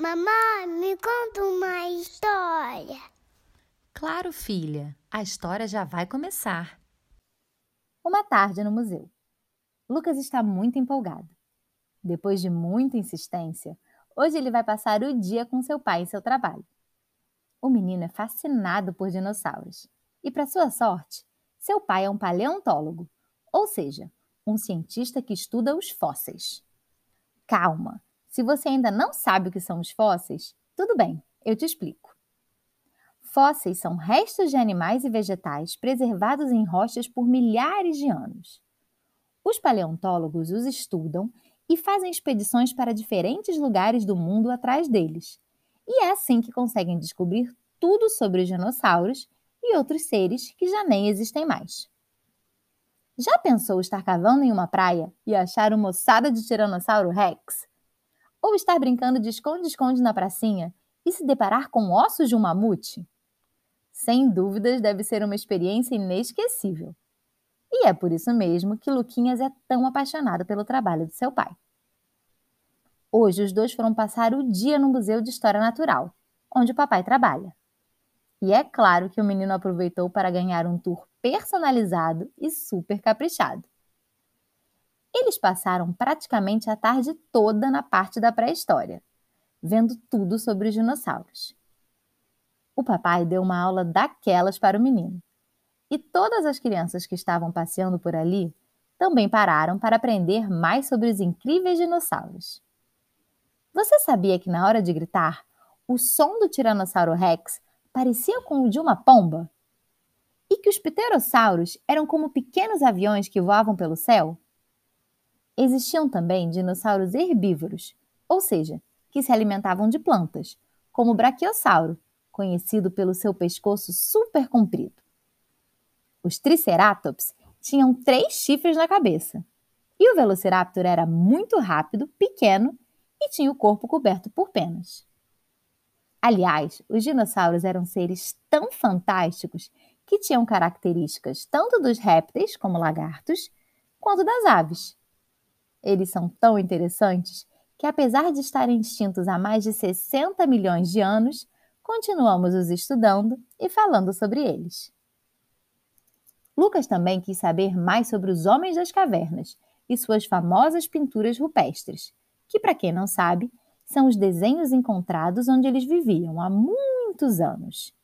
Mamãe, me conta uma história. Claro, filha, a história já vai começar. Uma tarde no museu. Lucas está muito empolgado. Depois de muita insistência, hoje ele vai passar o dia com seu pai em seu trabalho. O menino é fascinado por dinossauros e, para sua sorte, seu pai é um paleontólogo, ou seja, um cientista que estuda os fósseis. Calma, se você ainda não sabe o que são os fósseis, tudo bem, eu te explico. Fósseis são restos de animais e vegetais preservados em rochas por milhares de anos. Os paleontólogos os estudam e fazem expedições para diferentes lugares do mundo atrás deles. E é assim que conseguem descobrir tudo sobre os dinossauros e outros seres que já nem existem mais. Já pensou estar cavando em uma praia e achar uma ossada de Tiranossauro Rex? Ou estar brincando de esconde-esconde na pracinha e se deparar com ossos de um mamute? Sem dúvidas, deve ser uma experiência inesquecível. E é por isso mesmo que Luquinhas é tão apaixonado pelo trabalho de seu pai. Hoje, os dois foram passar o dia no Museu de História Natural, onde o papai trabalha. E é claro que o menino aproveitou para ganhar um tour personalizado e super caprichado. Eles passaram praticamente a tarde toda na parte da pré-história, vendo tudo sobre os dinossauros. O papai deu uma aula daquelas para o menino. E todas as crianças que estavam passeando por ali também pararam para aprender mais sobre os incríveis dinossauros. Você sabia que na hora de gritar, o som do Tiranossauro Rex parecia com o de uma pomba? E que os pterossauros eram como pequenos aviões que voavam pelo céu? Existiam também dinossauros herbívoros, ou seja, que se alimentavam de plantas, como o braquiossauro, conhecido pelo seu pescoço super comprido. Os triceratops tinham três chifres na cabeça. E o velociraptor era muito rápido, pequeno e tinha o corpo coberto por penas. Aliás, os dinossauros eram seres tão fantásticos que tinham características tanto dos répteis, como lagartos, quanto das aves. Eles são tão interessantes que, apesar de estarem extintos há mais de 60 milhões de anos, continuamos os estudando e falando sobre eles. Lucas também quis saber mais sobre os homens das cavernas e suas famosas pinturas rupestres, que, para quem não sabe, são os desenhos encontrados onde eles viviam há muitos anos.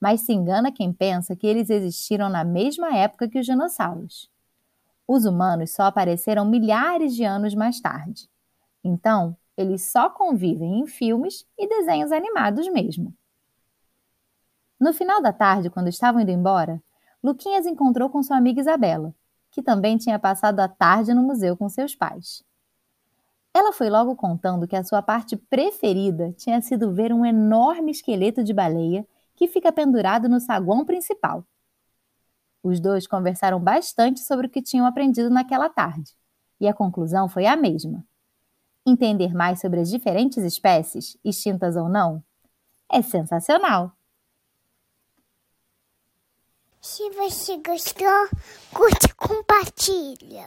Mas se engana quem pensa que eles existiram na mesma época que os dinossauros. Os humanos só apareceram milhares de anos mais tarde. Então, eles só convivem em filmes e desenhos animados mesmo. No final da tarde, quando estavam indo embora, Luquinhas encontrou com sua amiga Isabela, que também tinha passado a tarde no museu com seus pais. Ela foi logo contando que a sua parte preferida tinha sido ver um enorme esqueleto de baleia que fica pendurado no saguão principal. Os dois conversaram bastante sobre o que tinham aprendido naquela tarde, e a conclusão foi a mesma. Entender mais sobre as diferentes espécies, extintas ou não, é sensacional. Se você gostou, curte e compartilha.